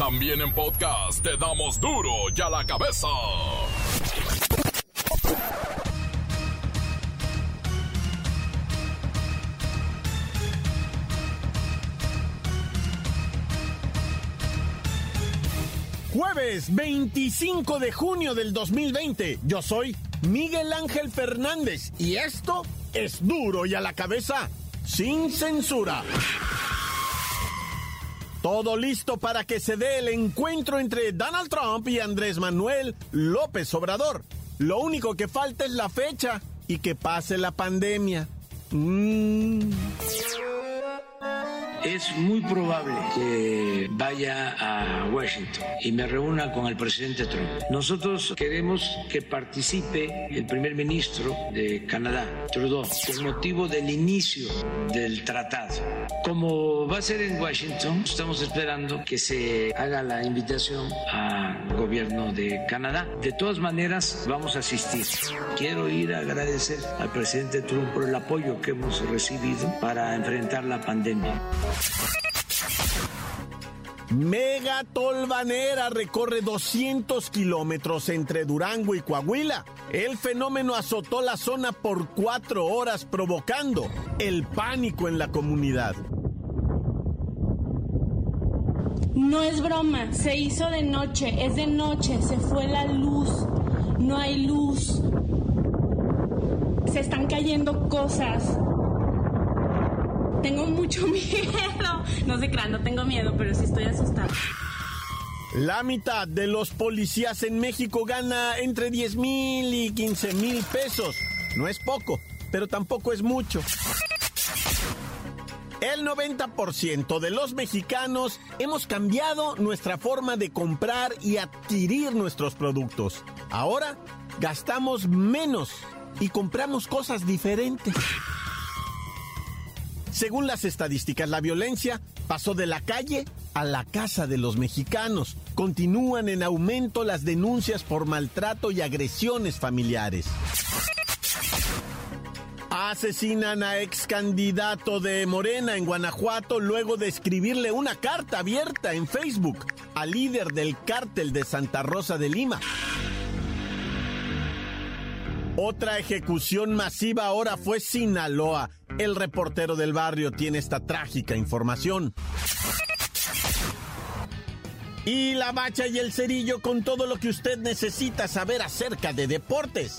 También en podcast te damos duro y a la cabeza. Jueves 25 de junio del 2020. Yo soy Miguel Ángel Fernández y esto es duro y a la cabeza, sin censura. Todo listo para que se dé el encuentro entre Donald Trump y Andrés Manuel López Obrador. Lo único que falta es la fecha y que pase la pandemia. Mm es muy probable que vaya a Washington y me reúna con el presidente Trump. Nosotros queremos que participe el primer ministro de Canadá, Trudeau, con motivo del inicio del tratado. Como va a ser en Washington, estamos esperando que se haga la invitación al gobierno de Canadá. De todas maneras, vamos a asistir. Quiero ir a agradecer al presidente Trump por el apoyo que hemos recibido para enfrentar la pandemia. Mega Tolvanera recorre 200 kilómetros entre Durango y Coahuila. El fenómeno azotó la zona por cuatro horas provocando el pánico en la comunidad. No es broma, se hizo de noche, es de noche, se fue la luz, no hay luz. Se están cayendo cosas, tengo mucho miedo. No sé, crean, no tengo miedo, pero sí estoy asustada. La mitad de los policías en México gana entre 10 mil y 15 mil pesos. No es poco, pero tampoco es mucho. El 90% de los mexicanos hemos cambiado nuestra forma de comprar y adquirir nuestros productos. Ahora gastamos menos y compramos cosas diferentes. Según las estadísticas, la violencia pasó de la calle a la casa de los mexicanos. Continúan en aumento las denuncias por maltrato y agresiones familiares. Asesinan a ex candidato de Morena en Guanajuato luego de escribirle una carta abierta en Facebook al líder del cártel de Santa Rosa de Lima. Otra ejecución masiva ahora fue Sinaloa. El reportero del barrio tiene esta trágica información. Y la bacha y el cerillo con todo lo que usted necesita saber acerca de deportes.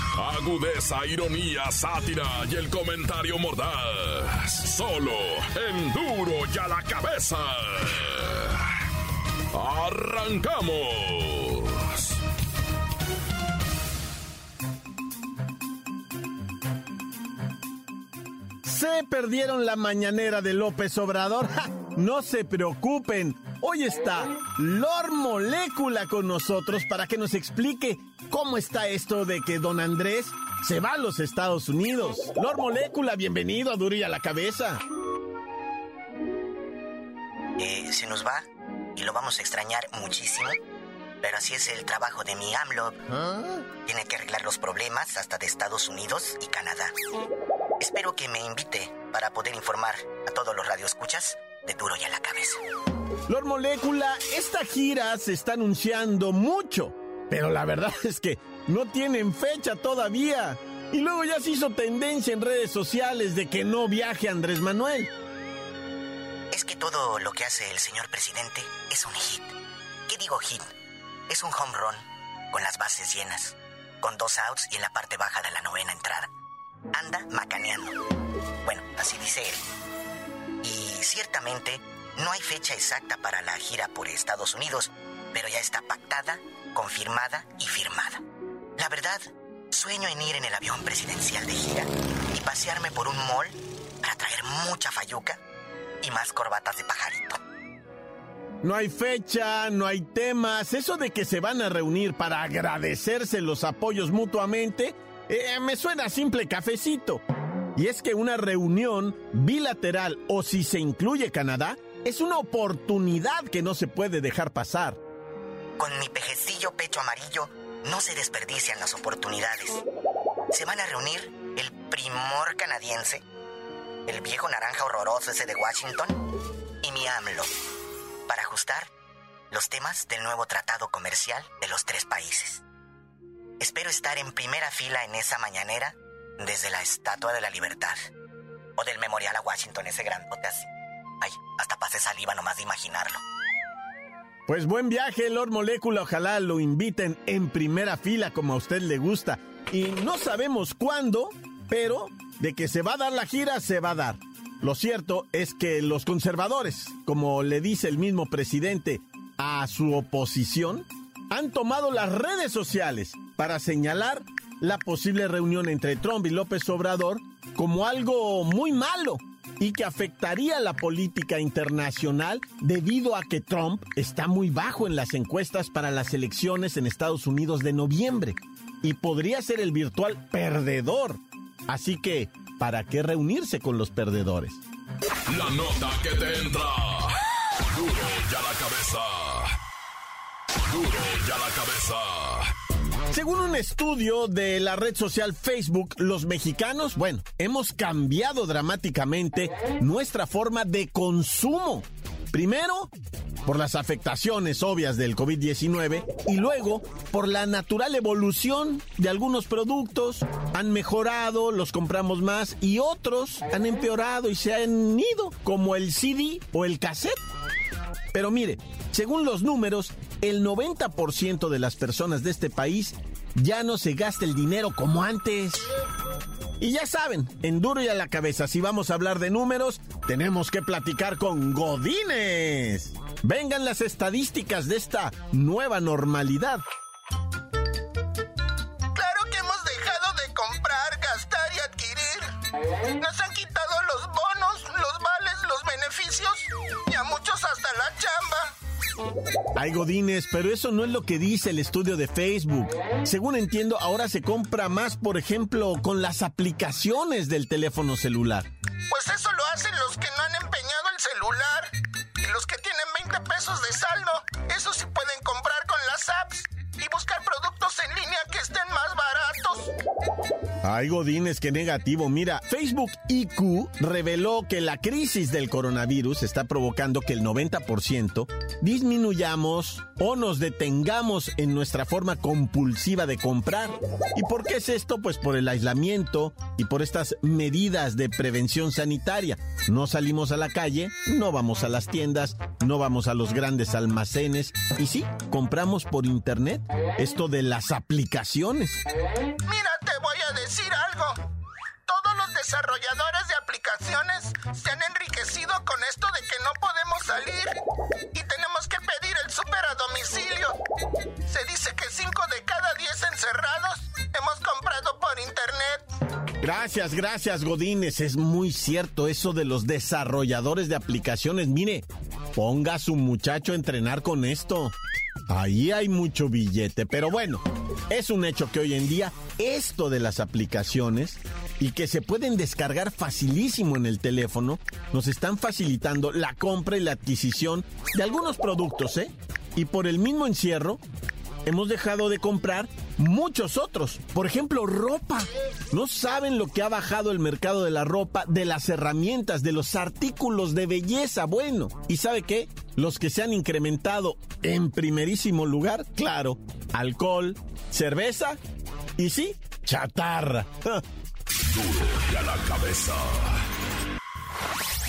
Agudeza, ironía, sátira y el comentario mordaz. Solo en duro y a la cabeza. ¡Arrancamos! Se perdieron la mañanera de López Obrador. No se preocupen. Hoy está Lor Molécula con nosotros para que nos explique cómo está esto de que don Andrés se va a los Estados Unidos. Lor Molécula, bienvenido a Duro y a la Cabeza. Eh, se nos va y lo vamos a extrañar muchísimo. Pero así es el trabajo de mi AMLO. ¿Ah? Tiene que arreglar los problemas hasta de Estados Unidos y Canadá. Espero que me invite para poder informar a todos los radioescuchas de Duro y a la Cabeza. Lord Molécula, esta gira se está anunciando mucho, pero la verdad es que no tienen fecha todavía. Y luego ya se hizo tendencia en redes sociales de que no viaje Andrés Manuel. Es que todo lo que hace el señor presidente es un hit. ¿Qué digo hit? Es un home run con las bases llenas, con dos outs y en la parte baja de la novena entrada anda macaneando. Bueno, así dice él. Ciertamente no hay fecha exacta para la gira por Estados Unidos, pero ya está pactada, confirmada y firmada. La verdad, sueño en ir en el avión presidencial de gira y pasearme por un mall para traer mucha fayuca y más corbatas de pajarito. No hay fecha, no hay temas. Eso de que se van a reunir para agradecerse los apoyos mutuamente, eh, me suena simple cafecito. Y es que una reunión bilateral o si se incluye Canadá, es una oportunidad que no se puede dejar pasar. Con mi pejecillo pecho amarillo no se desperdician las oportunidades. Se van a reunir el primor canadiense, el viejo naranja horroroso ese de Washington y mi AMLO para ajustar los temas del nuevo tratado comercial de los tres países. Espero estar en primera fila en esa mañanera desde la Estatua de la Libertad o del Memorial a Washington, ese gran así. Ay, hasta pasé saliva nomás de imaginarlo. Pues buen viaje, Lord Molecula. Ojalá lo inviten en primera fila como a usted le gusta. Y no sabemos cuándo, pero de que se va a dar la gira, se va a dar. Lo cierto es que los conservadores, como le dice el mismo presidente a su oposición, han tomado las redes sociales para señalar la posible reunión entre Trump y López Obrador como algo muy malo y que afectaría la política internacional debido a que Trump está muy bajo en las encuestas para las elecciones en Estados Unidos de noviembre y podría ser el virtual perdedor. Así que, ¿para qué reunirse con los perdedores? La nota que te entra. Duro ya la cabeza. Duro ya la cabeza. Según un estudio de la red social Facebook, los mexicanos, bueno, hemos cambiado dramáticamente nuestra forma de consumo. Primero, por las afectaciones obvias del COVID-19 y luego por la natural evolución de algunos productos. Han mejorado, los compramos más y otros han empeorado y se han ido, como el CD o el cassette. Pero mire, según los números, el 90% de las personas de este país ya no se gasta el dinero como antes. Y ya saben, en duro y a la cabeza, si vamos a hablar de números, tenemos que platicar con Godines. Vengan las estadísticas de esta nueva normalidad. Claro que hemos dejado de comprar, gastar y adquirir. Nos han chamba. Ay, Godines, pero eso no es lo que dice el estudio de Facebook. Según entiendo, ahora se compra más, por ejemplo, con las aplicaciones del teléfono celular. Pues eso lo hacen los que no han empeñado el celular. Y los que tienen 20 pesos de saldo, eso sí Ay, Godines, qué negativo. Mira, Facebook IQ reveló que la crisis del coronavirus está provocando que el 90% disminuyamos o nos detengamos en nuestra forma compulsiva de comprar. ¿Y por qué es esto? Pues por el aislamiento y por estas medidas de prevención sanitaria. No salimos a la calle, no vamos a las tiendas, no vamos a los grandes almacenes y sí, compramos por internet. Esto de las aplicaciones. Mira, decir algo. Todos los desarrolladores de aplicaciones se han enriquecido con esto de que no podemos salir y tenemos que pedir el súper a domicilio. Se dice que 5 de cada 10 encerrados hemos comprado por internet. Gracias, gracias, Godines. Es muy cierto eso de los desarrolladores de aplicaciones. Mire, ponga a su muchacho a entrenar con esto. Ahí hay mucho billete, pero bueno, es un hecho que hoy en día esto de las aplicaciones y que se pueden descargar facilísimo en el teléfono, nos están facilitando la compra y la adquisición de algunos productos, ¿eh? Y por el mismo encierro, hemos dejado de comprar muchos otros. Por ejemplo, ropa. No saben lo que ha bajado el mercado de la ropa, de las herramientas, de los artículos de belleza. Bueno, ¿y sabe qué? Los que se han incrementado en primerísimo lugar, claro, alcohol, cerveza y sí, chatarra. Duro a la cabeza.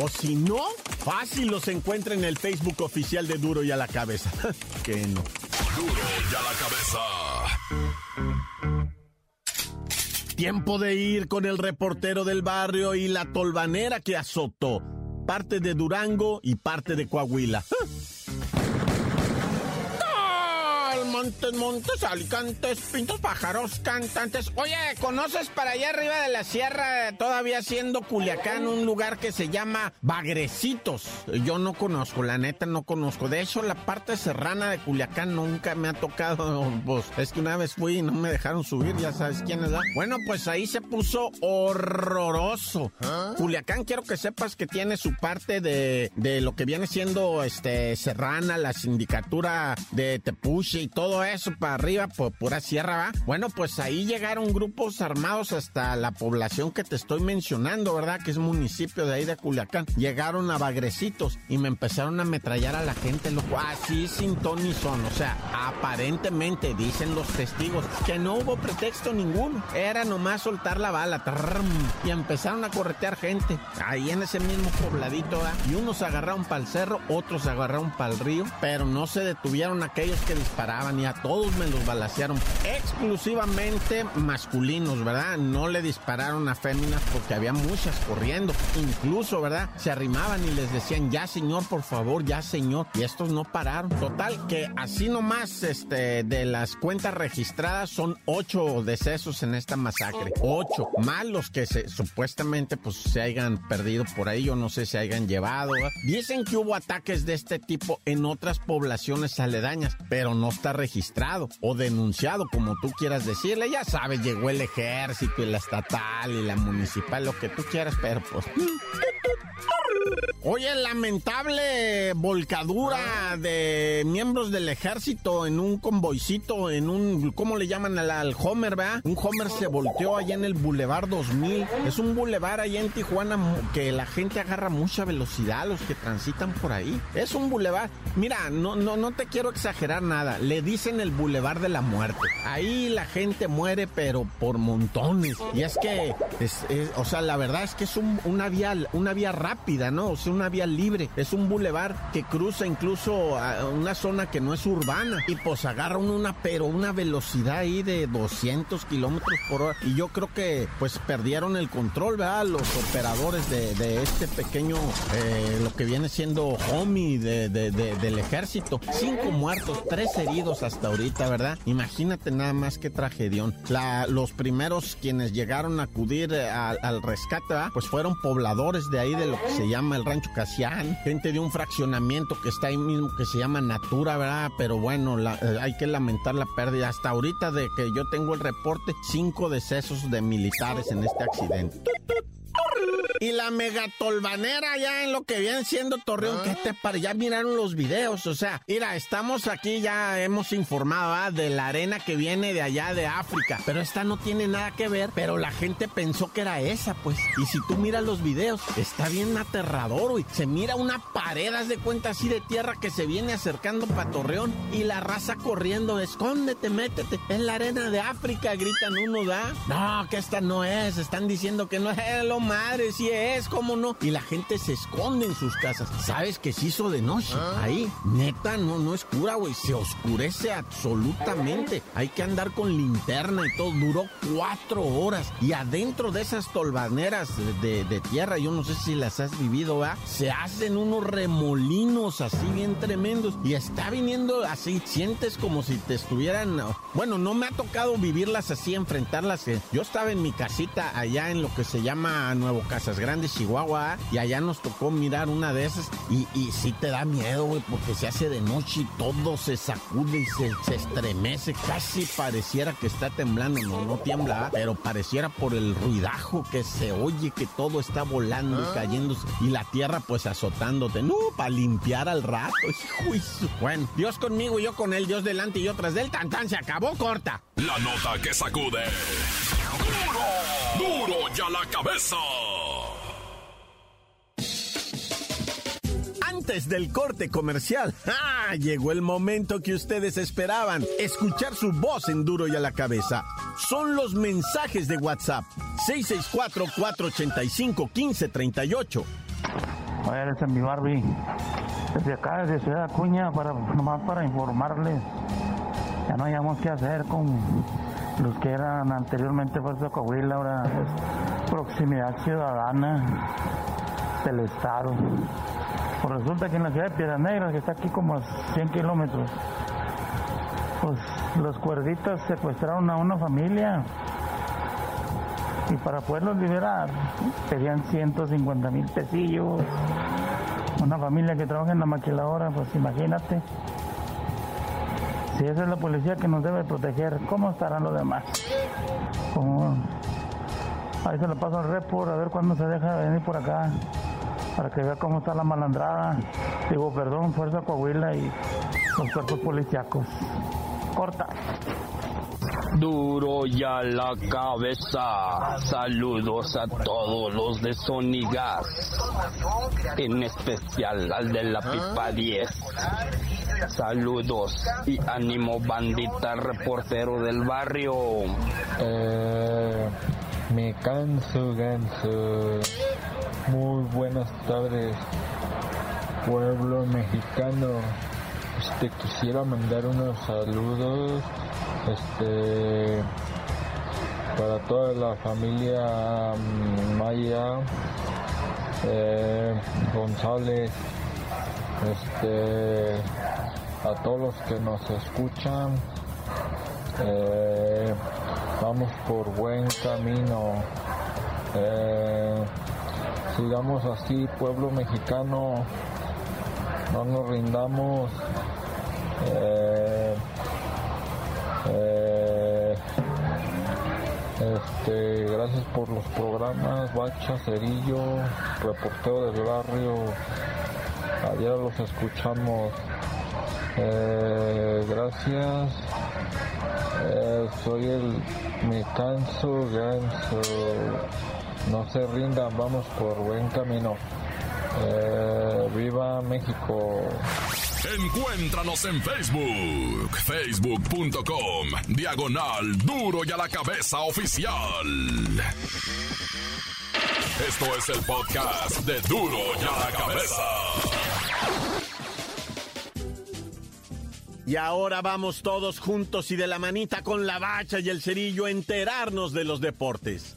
O si no, fácil los encuentra en el Facebook oficial de Duro y a la cabeza. que no. Duro y a la cabeza. Tiempo de ir con el reportero del barrio y la tolvanera que azotó. Parte de Durango y parte de Coahuila. Montes, montes, alicantes, pintos, pájaros, cantantes. Oye, ¿conoces para allá arriba de la sierra, todavía siendo Culiacán, un lugar que se llama Bagrecitos? Yo no conozco, la neta no conozco. De hecho, la parte serrana de Culiacán nunca me ha tocado. Pues es que una vez fui y no me dejaron subir, ya sabes quién es. Bueno, pues ahí se puso horroroso. Culiacán, quiero que sepas que tiene su parte de, de lo que viene siendo este serrana, la sindicatura de Tepuche y todo eso para arriba, por pura sierra, ¿va? Bueno, pues ahí llegaron grupos armados hasta la población que te estoy mencionando, ¿verdad? Que es municipio de ahí de Culiacán. Llegaron a Bagrecitos y me empezaron a ametrallar a la gente, loco. Así sin ton ni son. O sea, aparentemente dicen los testigos que no hubo pretexto ninguno. Era nomás soltar la bala. y empezaron a corretear gente. Ahí en ese mismo pobladito, ¿va? Y unos agarraron para el cerro, otros agarraron para el río. Pero no se detuvieron aquellos que disparaban todos me los balacearon. Exclusivamente masculinos, ¿verdad? No le dispararon a féminas porque había muchas corriendo. Incluso, ¿verdad? Se arrimaban y les decían, ya señor, por favor, ya señor. Y estos no pararon. Total, que así nomás, este, de las cuentas registradas son ocho decesos en esta masacre. Ocho. Más los que se, supuestamente, pues, se hayan perdido por ahí. Yo no sé si hayan llevado. Dicen que hubo ataques de este tipo en otras poblaciones aledañas, pero no está registrado o denunciado, como tú quieras decirle. Ya sabes, llegó el ejército y la estatal y la municipal, lo que tú quieras, pero pues... Oye, lamentable volcadura de miembros del ejército en un convoycito, en un, ¿cómo le llaman al, al Homer, verdad? Un Homer se volteó allá en el Boulevard 2000. Es un boulevard allá en Tijuana que la gente agarra mucha velocidad, los que transitan por ahí. Es un boulevard. Mira, no, no, no te quiero exagerar nada. Le dicen el Boulevard de la Muerte. Ahí la gente muere, pero por montones. Y es que, es, es- o sea, la verdad es que es un- una vía, una vía rápida, ¿no? O sea, una vía libre. Es un bulevar que cruza incluso a una zona que no es urbana. Y pues agarra uno una, pero una velocidad ahí de 200 kilómetros por hora. Y yo creo que pues perdieron el control, ¿verdad? Los operadores de, este pequeño, eh, lo que viene siendo homie de, de- de- del ejército. Cinco muertos, tres heridos hasta ahorita, ¿verdad? Imagínate nada más qué tragedión. Los primeros quienes llegaron a acudir eh, al rescate, ¿verdad? pues fueron pobladores de ahí de lo que se llama el rancho Casián, gente de un fraccionamiento que está ahí mismo que se llama Natura, ¿verdad? Pero bueno, la- eh, hay que lamentar la pérdida. Hasta ahorita de que yo tengo el reporte, cinco decesos de militares en este accidente. Y la megatolvanera ya en lo que viene siendo Torreón, ¿qué te parece? Ya miraron los videos, o sea, mira, estamos aquí, ya hemos informado ¿ah? de la arena que viene de allá de África, pero esta no tiene nada que ver, pero la gente pensó que era esa, pues. Y si tú miras los videos, está bien aterrador, güey. Se mira una pared, haz de cuenta así de tierra que se viene acercando para Torreón y la raza corriendo, escóndete, métete, es la arena de África, gritan uno, ¿da? No, que esta no es, están diciendo que no es, lo madre, sí es, ¿cómo no? Y la gente se esconde en sus casas. ¿Sabes que se hizo de noche? Ahí, neta, no, no es cura, güey, se oscurece absolutamente. Hay que andar con linterna y todo, duró cuatro horas. Y adentro de esas tolvaneras de, de tierra, yo no sé si las has vivido, ¿verdad? Se hacen unos remolinos así bien tremendos. Y está viniendo así, sientes como si te estuvieran... Bueno, no me ha tocado vivirlas así, enfrentarlas. eh. Yo estaba en mi casita allá en lo que se llama Nuevo Casas Grandes, Chihuahua, ¿ah? y allá nos tocó mirar una de esas. Y, y sí te da miedo, güey, porque se hace de noche y todo se sacude y se, se estremece. Casi pareciera que está temblando. No, no tiembla, ¿ah? pero pareciera por el ruidajo que se oye que todo está volando y cayéndose. Y la tierra pues azotándote. No, para limpiar al rato. hijo Bueno, Dios conmigo y yo con él, Dios delante y yo tras del tan tan se acabó corta. La nota que sacude. ¡Duro! ¡Duro ya la cabeza! Antes del corte comercial, ¡ah! llegó el momento que ustedes esperaban, escuchar su voz en duro y a la cabeza. Son los mensajes de WhatsApp 664-485-1538. A ver, este es mi Barbie. Desde acá, desde Ciudad Acuña, para, nomás para informarles. Ya no hayamos qué hacer con los que eran anteriormente Fuerza Coahuila, ahora es proximidad ciudadana del Estado. Pues resulta que en la ciudad de Piedras Negras, que está aquí como a 100 kilómetros, pues los cuerditos secuestraron a una familia y para poderlos liberar pedían 150 mil pesillos. Una familia que trabaja en la maquiladora, pues imagínate. Si esa es la policía que nos debe proteger, ¿cómo estarán los demás? Ahí se lo paso al report a ver cuándo se deja venir por acá para que vea cómo está la malandrada. Digo, perdón, Fuerza Coahuila y los cuerpos policíacos. Corta. Duro ya la cabeza. Saludos a todos los de Sonigas. En especial al de la pipa 10. Saludos y ánimo bandita reportero del barrio. Eh, me canso ganso. Muy buenas tardes, pueblo mexicano. Este quisiera mandar unos saludos este para toda la familia mm, Maya eh, González este a todos los que nos escuchan eh, vamos por buen camino eh, sigamos así pueblo mexicano no nos rindamos eh, este, gracias por los programas, Bacha, Cerillo, reportero del barrio. Ayer los escuchamos. Eh, gracias. Eh, soy el Me Canso Ganso. No se rindan, vamos por buen camino. viva México. Encuéntranos en Facebook, facebook.com, diagonal duro y a la cabeza oficial. Esto es el podcast de duro y a la cabeza. Y ahora vamos todos juntos y de la manita con la bacha y el cerillo a enterarnos de los deportes.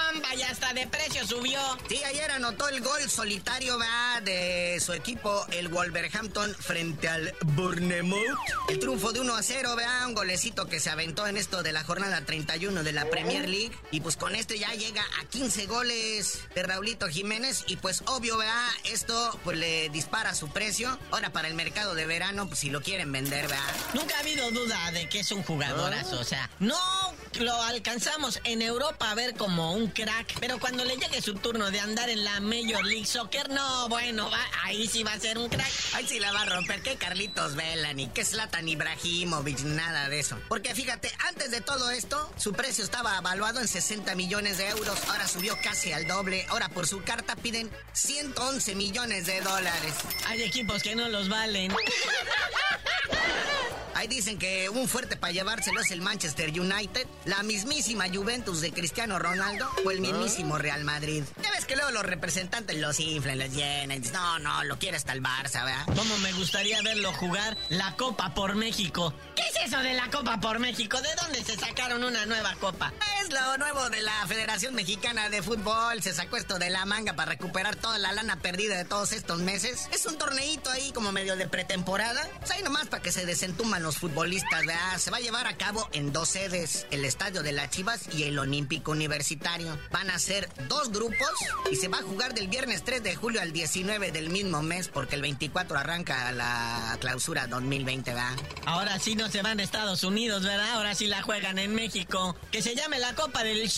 y hasta de precio subió. Sí, ayer anotó el gol solitario ¿va? de su equipo, el Wolverhampton, frente al Bournemouth. El triunfo de 1 a 0, vea, un golecito que se aventó en esto de la jornada 31 de la Premier League. Y pues con esto ya llega a 15 goles de Raulito Jiménez. Y pues obvio, vea, esto pues le dispara su precio. Ahora para el mercado de verano, pues si lo quieren vender, vea. Nunca ha habido duda de que es un jugadorazo, o sea, no lo alcanzamos en Europa a ver como un crack, pero cuando le llegue su turno de andar en la Major League Soccer, no, bueno, va, ahí sí va a ser un crack. Ahí sí la va a romper, que Carlitos Vela, ni que Zlatan Ibrahimovic, nada de eso. Porque fíjate, antes de todo esto, su precio estaba evaluado en 60 millones de euros, ahora subió casi al doble, ahora por su carta piden 111 millones de dólares. Hay equipos que no los valen. Ahí dicen que un fuerte para llevárselo es el Manchester United, la mismísima Juventus de Cristiano Ronaldo o el mismísimo Real Madrid. Ya ves que luego los representantes los inflan, los llenan. No, no, lo quiere hasta el Barça, ¿verdad? ¿Cómo me gustaría verlo jugar la Copa por México? ¿Qué es eso de la Copa por México? ¿De dónde se sacaron una nueva copa? Es lo nuevo de la Federación Mexicana de Fútbol. Se sacó esto de la manga para recuperar toda la lana perdida de todos estos meses. Es un torneito ahí como medio de pretemporada. Pues ahí nomás para que se desentuman los futbolistas, ¿verdad? Se va a llevar a cabo en dos sedes, el Estadio de las Chivas y el Olímpico Universitario. Van a ser dos grupos y se va a jugar del viernes 3 de julio al 19 del mismo mes porque el 24 arranca la clausura 2020, ¿verdad? Ahora sí no se van a Estados Unidos, ¿verdad? Ahora sí la juegan en México. Que se llame la Copa del...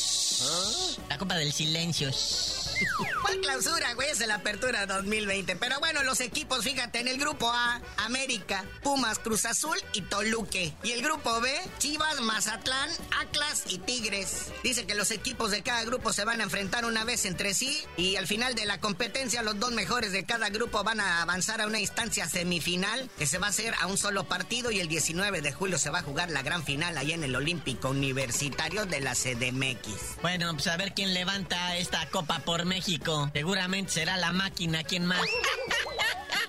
La Copa del Silencio. ¿Cuál clausura, güey? Es la apertura 2020. Pero bueno, los equipos, fíjate, en el grupo A, América, Pumas, Cruz Azul y Toluque. Y el grupo B, Chivas, Mazatlán, Atlas y Tigres. Dice que los equipos de cada grupo se van a enfrentar una vez entre sí y al final de la competencia los dos mejores de cada grupo van a avanzar a una instancia semifinal que se va a hacer a un solo partido y el 19 de julio se va a jugar la gran final ahí en el Olímpico Universitario de la CDMX. Bueno, pues a ver quién levanta esta copa por México. Seguramente será la máquina quien más.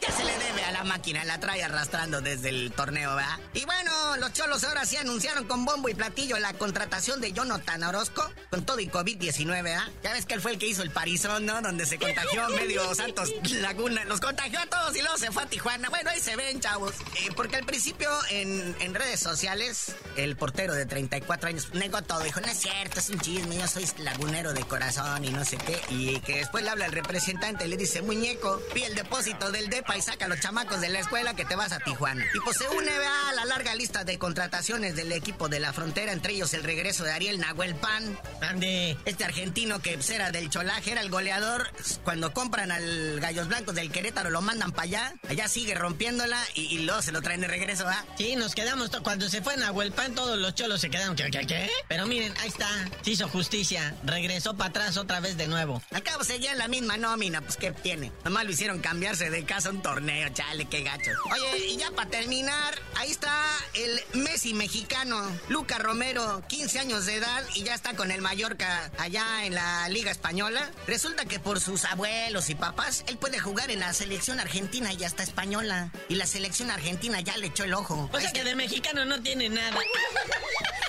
Ya se le debe a la máquina, la trae arrastrando desde el torneo, ¿verdad? Y bueno, los cholos ahora sí anunciaron con bombo y platillo la contratación de Jonathan Orozco con todo y COVID-19, ¿verdad? Ya ves que él fue el que hizo el Parizón, ¿no? Donde se contagió medio Santos Laguna. Los contagió a todos y luego se fue a Tijuana. Bueno, ahí se ven, chavos. Eh, porque al principio en, en, redes sociales, el portero de 34 años negó todo. Dijo, no es cierto, es un chisme, yo soy lagunero de corazón y no sé qué. Y que después le habla el representante y le dice, muñeco, vi el depósito del DEPA y saca a los chamacos de la escuela que te vas a Tijuana. Y pues se une a la larga lista de contrataciones del equipo de la frontera, entre ellos el regreso de Ariel Nahuel Pan. Ande, este argentino que pues, era del cholaje, era el goleador. Cuando compran al Gallos Blancos del Querétaro, lo mandan para allá. Allá sigue rompiéndola y, luego se lo traen de regreso, ¿ah? Sí, nos quedamos. Cuando se fue Nahuel Pan, todos los cholos se quedaron. ¿Qué, qué, qué? Pero miren, ahí está. Se hizo justicia. Regresó para atrás otra vez de nuevo. Acabo seguía en la misma nómina, pues ¿qué tiene? Nomás lo hicieron cambiarse de casa un torneo, chale, qué gacho. Oye, y ya para terminar, ahí está el Messi mexicano, Luca Romero, 15 años de edad y ya está con el Mallorca allá en la Liga Española. Resulta que por sus abuelos y papás, él puede jugar en la selección argentina y hasta española. Y la selección argentina ya le echó el ojo. O sea que de mexicano no tiene nada.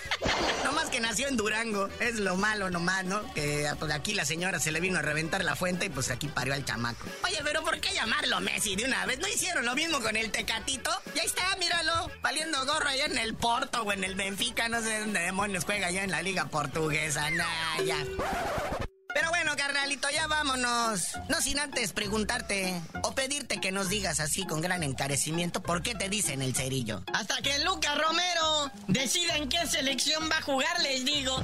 No más que nació en Durango. Es lo malo nomás, ¿no? Que pues, aquí la señora se le vino a reventar la fuente y pues aquí parió al chamaco. Oye, pero ¿por qué llamarlo Messi de una vez? ¿No hicieron lo mismo con el Tecatito? Ya está, míralo. Valiendo gorro allá en el Porto o en el Benfica. No sé dónde demonios juega allá en la liga portuguesa. Nah, ya. Carnalito, ya vámonos. No sin antes preguntarte o pedirte que nos digas así con gran encarecimiento por qué te dicen el cerillo. Hasta que Luca Romero decida en qué selección va a jugar, les digo.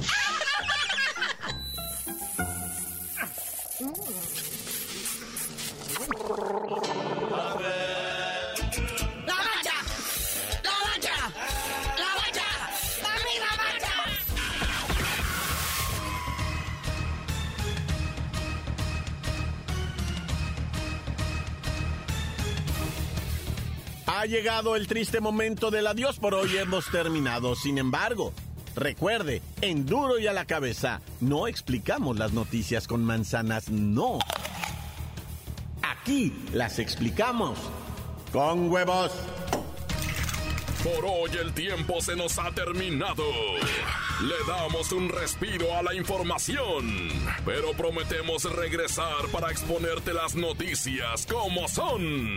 Ha llegado el triste momento del adiós, por hoy hemos terminado. Sin embargo, recuerde, en duro y a la cabeza, no explicamos las noticias con manzanas, no. Aquí las explicamos con huevos. Por hoy el tiempo se nos ha terminado. Le damos un respiro a la información, pero prometemos regresar para exponerte las noticias como son.